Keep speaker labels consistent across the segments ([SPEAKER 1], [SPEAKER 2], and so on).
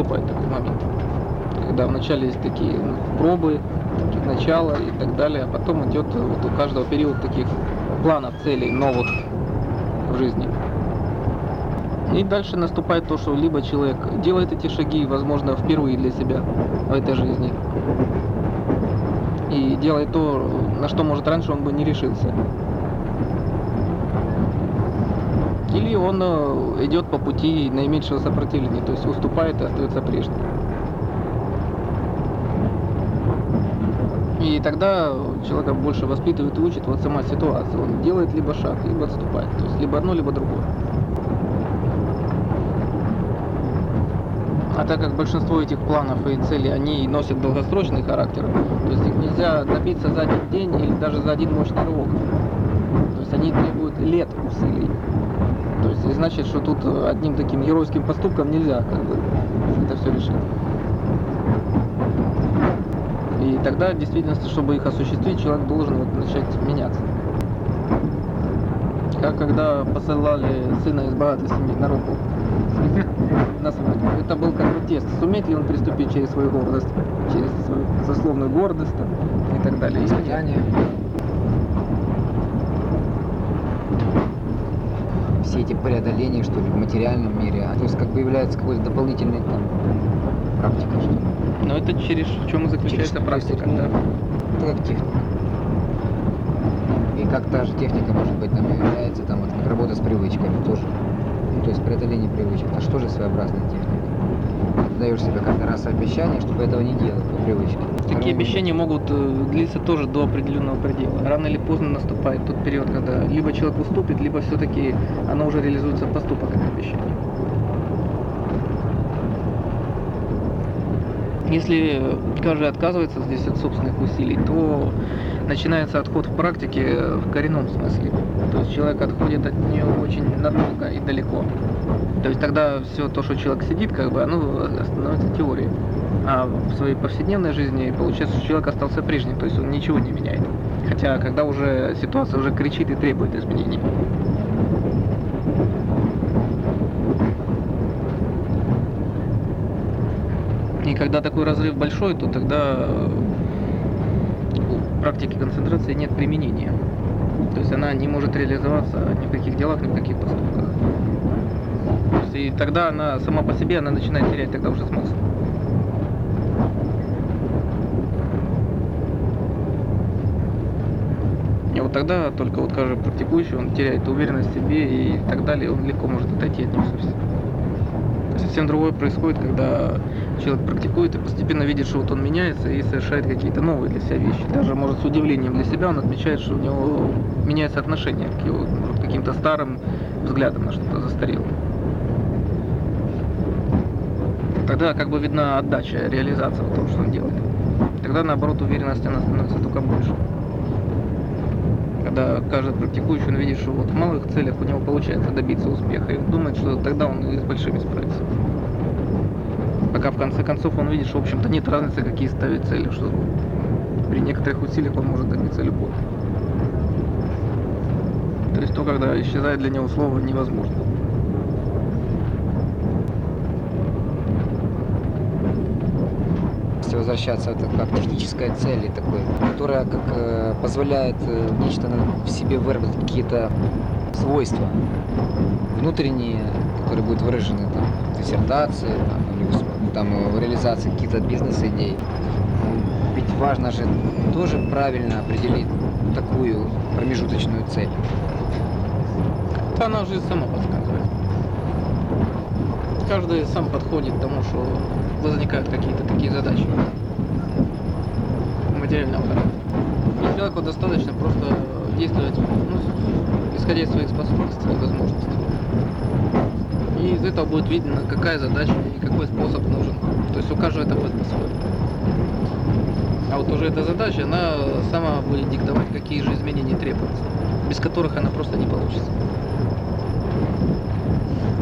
[SPEAKER 1] наступает такой момент. Когда вначале есть такие ну, пробы, начала и так далее, а потом идет вот у каждого период таких планов, целей новых в жизни. И дальше наступает то, что либо человек делает эти шаги, возможно, впервые для себя в этой жизни, и делает то, на что, может, раньше он бы не решился. Или он э, идет по пути наименьшего сопротивления, то есть уступает и остается прежним. И тогда человека больше воспитывает и учит вот сама ситуация. Он делает либо шаг, либо отступает. То есть либо одно, либо другое. А так как большинство этих планов и целей, они носят долгосрочный характер, то есть их нельзя добиться за один день или даже за один мощный рывок. То есть они требуют лет усилий. То есть и значит, что тут одним таким геройским поступком нельзя как бы это все решить. И тогда, действительно, чтобы их осуществить, человек должен вот начать меняться. Как когда посылали сына из богатой семьи на руку на свадьбу. Это был как бы тест. Сумеет ли он приступить через свою гордость, через свою сословную гордость там, и так далее.
[SPEAKER 2] Воспитание. Все эти преодоления, что ли, в материальном мире, а то есть как бы является какой-то дополнительной там практикой, что ли.
[SPEAKER 1] Но это через в чем заключается
[SPEAKER 2] Через-
[SPEAKER 1] практика,
[SPEAKER 2] ну,
[SPEAKER 1] да.
[SPEAKER 2] Это как техника. И как та же техника, может быть, там является там вот, как работа с привычками тоже. Ну, то есть преодоление привычек. Это что же своеобразная техника? Даешь себе каждый раз обещание, чтобы этого не делать по привычке.
[SPEAKER 1] Такие обещания могут э, длиться тоже до определенного предела. Рано или поздно наступает тот период, когда либо человек уступит, либо все-таки оно уже реализуется в поступок, это обещание. Если каждый отказывается здесь от собственных усилий, то начинается отход в практике в коренном смысле. То есть человек отходит от нее очень надолго и далеко. То есть тогда все то, что человек сидит, как бы, оно становится теорией. А в своей повседневной жизни получается, что человек остался прежним, то есть он ничего не меняет. Хотя, когда уже ситуация уже кричит и требует изменений. И когда такой разрыв большой, то тогда у практики концентрации нет применения. То есть она не может реализоваться ни в каких делах, ни в каких поступках. Есть и тогда она сама по себе, она начинает терять тогда уже смысл. И вот тогда только вот каждый практикующий, он теряет уверенность в себе и так далее, он легко может отойти от него совсем. Совсем другое происходит, когда человек практикует и постепенно видит, что вот он меняется и совершает какие-то новые для себя вещи. Даже, может, с удивлением для себя он отмечает, что у него меняется отношение к его может, каким-то старым взглядам на что-то застарелое. Тогда как бы видна отдача, реализация том, что он делает. Тогда, наоборот, уверенность она становится только больше. Когда каждый практикующий, он видит, что вот в малых целях у него получается добиться успеха, и думает, что тогда он и с большими справится. Пока в конце концов он видит, что, в общем-то, нет разницы, какие ставить цели, что при некоторых усилиях он может добиться любого. То есть то, когда исчезает для него слово невозможно.
[SPEAKER 2] Если возвращаться, это как техническая цель такой, которая как э, позволяет э, нечто в себе выработать какие-то свойства внутренние, которые будут выражены там, в диссертации там, или там, в реализации каких-то бизнес-идей. Ну, Ведь важно же тоже правильно определить такую промежуточную цель.
[SPEAKER 1] Да она уже сама подсказывает. Каждый сам подходит к тому, что возникают какие-то такие задачи материального характера. И человеку достаточно просто действовать, ну, исходя из своих способностей и возможностей. И из этого будет видно, какая задача и какой способ нужен. То есть у каждого это будет по-своему. А вот уже эта задача, она сама будет диктовать, какие же изменения требуются, без которых она просто не получится.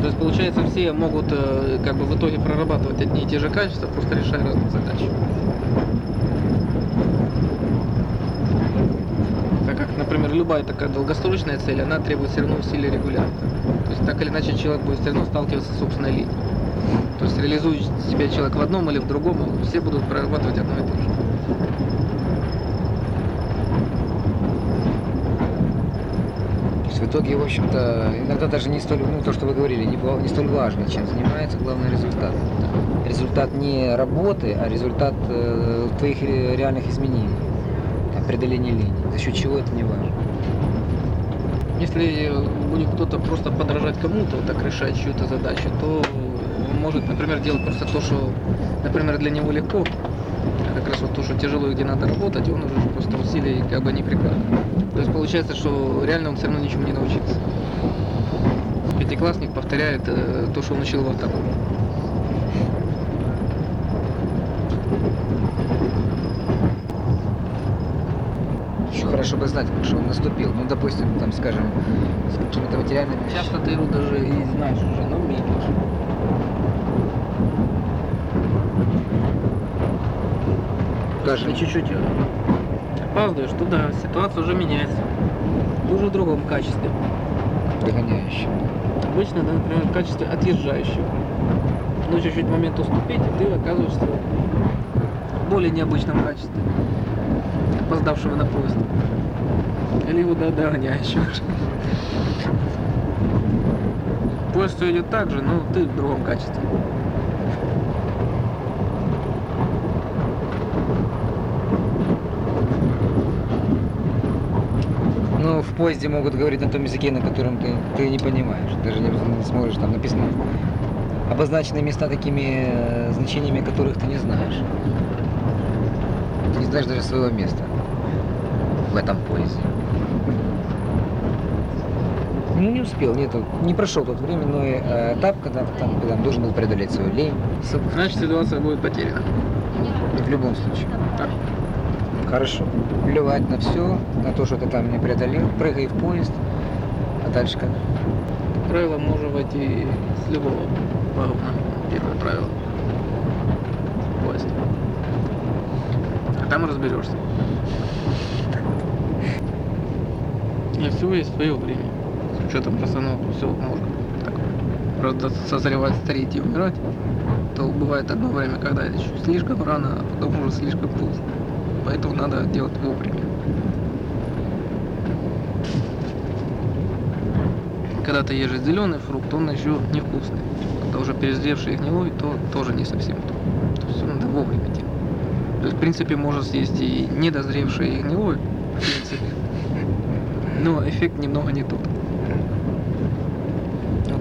[SPEAKER 1] То есть, получается, все могут э, как бы в итоге прорабатывать одни и те же качества, просто решая разные задачи. Так как, например, любая такая долгосрочная цель, она требует все равно усилий регулярно. То есть, так или иначе, человек будет все равно сталкиваться с собственной линией. То есть реализует себя человек в одном или в другом, все будут прорабатывать одно и то же.
[SPEAKER 2] Есть в итоге, в общем-то, иногда даже не столь, ну, то, что вы говорили, не, не столь важно, чем занимается, главный результат. Результат не работы, а результат э, твоих ре- реальных изменений, там, преодоления линии. За счет чего это не важно.
[SPEAKER 1] Если будет кто-то просто подражать кому-то, так решать чью-то задачу, то может, например, делать просто то, что, например, для него легко, как раз вот то, что тяжело и где надо работать, он уже просто усилий как бы не прикладывает. То есть получается, что реально он все равно ничему не научится. Пятиклассник повторяет э, то, что он учил во втором.
[SPEAKER 2] Еще хорошо бы знать, что он наступил. Ну, допустим, там, скажем, с какими-то материальными.
[SPEAKER 1] Часто ты его даже и знаешь уже, но медлишь.
[SPEAKER 2] Даже
[SPEAKER 1] Если чуть-чуть э, опаздываешь, то да, ситуация уже меняется. Ты уже в другом качестве.
[SPEAKER 2] догоняющим.
[SPEAKER 1] Обычно, да, например, в качестве отъезжающего. Но чуть-чуть момент уступить, и ты оказываешься в более необычном качестве. Опоздавшего на поезд. Или его да, догоняющего. Поезд идет так же, но ты в другом качестве.
[SPEAKER 2] Ну, в поезде могут говорить на том языке, на котором ты, ты не понимаешь. Даже не, не сможешь, там написано обозначены места такими э, значениями, которых ты не знаешь. Ты не знаешь даже своего места в этом поезде. Ну, не успел, нету, не прошел тот временной э, этап, когда там, когда должен был преодолеть свою лень.
[SPEAKER 1] Значит, ситуация будет потеряна.
[SPEAKER 2] В любом случае.
[SPEAKER 1] Да.
[SPEAKER 2] Хорошо. Плевать на все, на то, что ты там не преодолел, прыгай в поезд, а дальше как?
[SPEAKER 1] Правило можно войти с любого вагона. Первое правило. Поезд. А там разберешься. И всего есть свое время. С учетом постановки все можно. Так, просто созревать, стареть и умирать. То бывает одно время, когда еще слишком рано, а потом уже слишком поздно. Поэтому надо делать вовремя. Когда ты ешь зеленый фрукт, он еще невкусный. Когда уже перезревший и гнилой, то тоже не совсем то. То есть надо вовремя делать. То есть, в принципе, можно съесть и недозревший и гнилой, в принципе. Но эффект немного не тот.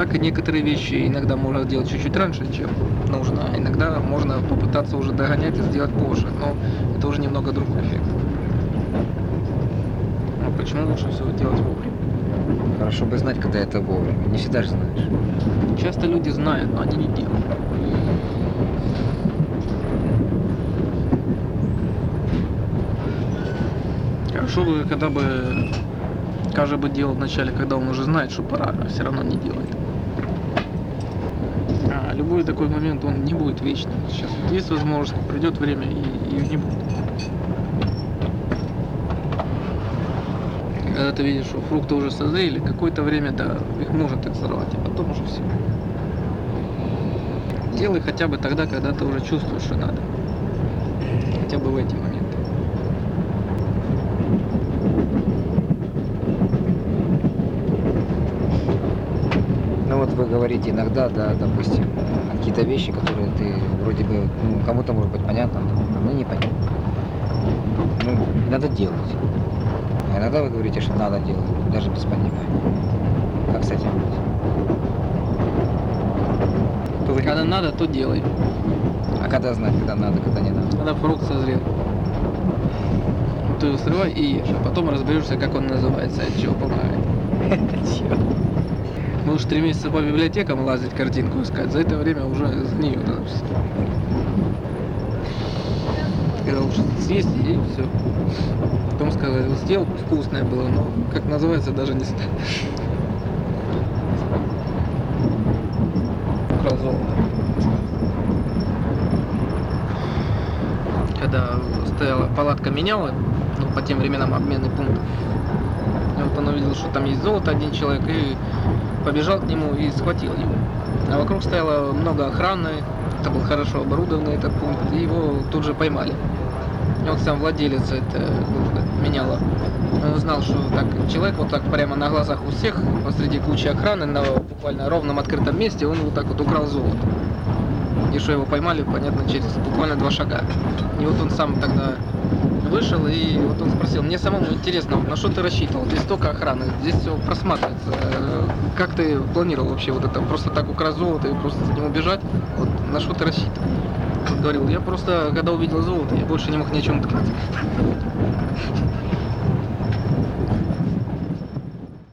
[SPEAKER 1] Так и некоторые вещи иногда можно делать чуть-чуть раньше, чем нужно. А иногда можно попытаться уже догонять и сделать позже. Но это уже немного другой эффект. Но почему лучше всего делать вовремя?
[SPEAKER 2] Хорошо бы знать, когда это вовремя. Не всегда же знаешь.
[SPEAKER 1] Часто люди знают, но они не делают. Хорошо бы, когда бы каждый бы делал вначале, когда он уже знает, что пора, а все равно не делает. А любой такой момент, он не будет вечным. Сейчас есть возможность, придет время и ее не будет. Когда ты видишь, что фрукты уже созрели, какое-то время, да, их можно так сорвать, а потом уже все. Делай хотя бы тогда, когда ты уже чувствуешь, что надо. Хотя бы в эти моменты.
[SPEAKER 2] Ну вот вы говорите иногда, да, допустим, какие-то вещи, которые ты вроде бы, ну, кому-то может быть понятно, а мне непонятно. Ну, надо делать. А иногда вы говорите, что надо делать, даже без понимания. Как с этим быть? То
[SPEAKER 1] Когда надо, то делай.
[SPEAKER 2] А когда знать, когда надо, когда не надо?
[SPEAKER 1] Когда фрукт созрел. Ты его срывай и ешь, а потом разберешься, как он называется, от чего помогает. Можешь три месяца по библиотекам лазить, картинку искать, за это время уже за нее надо всё. Когда лучше съесть и все. Потом сказать, вот сделал, вкусное было, но как называется, даже не знаю. Украл золото. Когда стояла палатка меняла, ну, по тем временам обменный пункт. И вот он увидел, что там есть золото, один человек, и побежал к нему и схватил его. А вокруг стояло много охраны, это был хорошо оборудованный этот пункт, и его тут же поймали. И вот сам владелец это меняла. Он узнал, что так человек вот так прямо на глазах у всех, посреди кучи охраны, на буквально ровном открытом месте, он вот так вот украл золото. И что его поймали, понятно, через буквально два шага. И вот он сам тогда вышел, и вот он спросил, мне самому интересно, на что ты рассчитывал? Здесь столько охраны, здесь все просматривается. Э, Как ты планировал вообще вот это, просто так украсть золото и просто за ним убежать? Вот на что ты рассчитывал? Он говорил, я просто, когда увидел золото, я больше не мог ни о чем думать.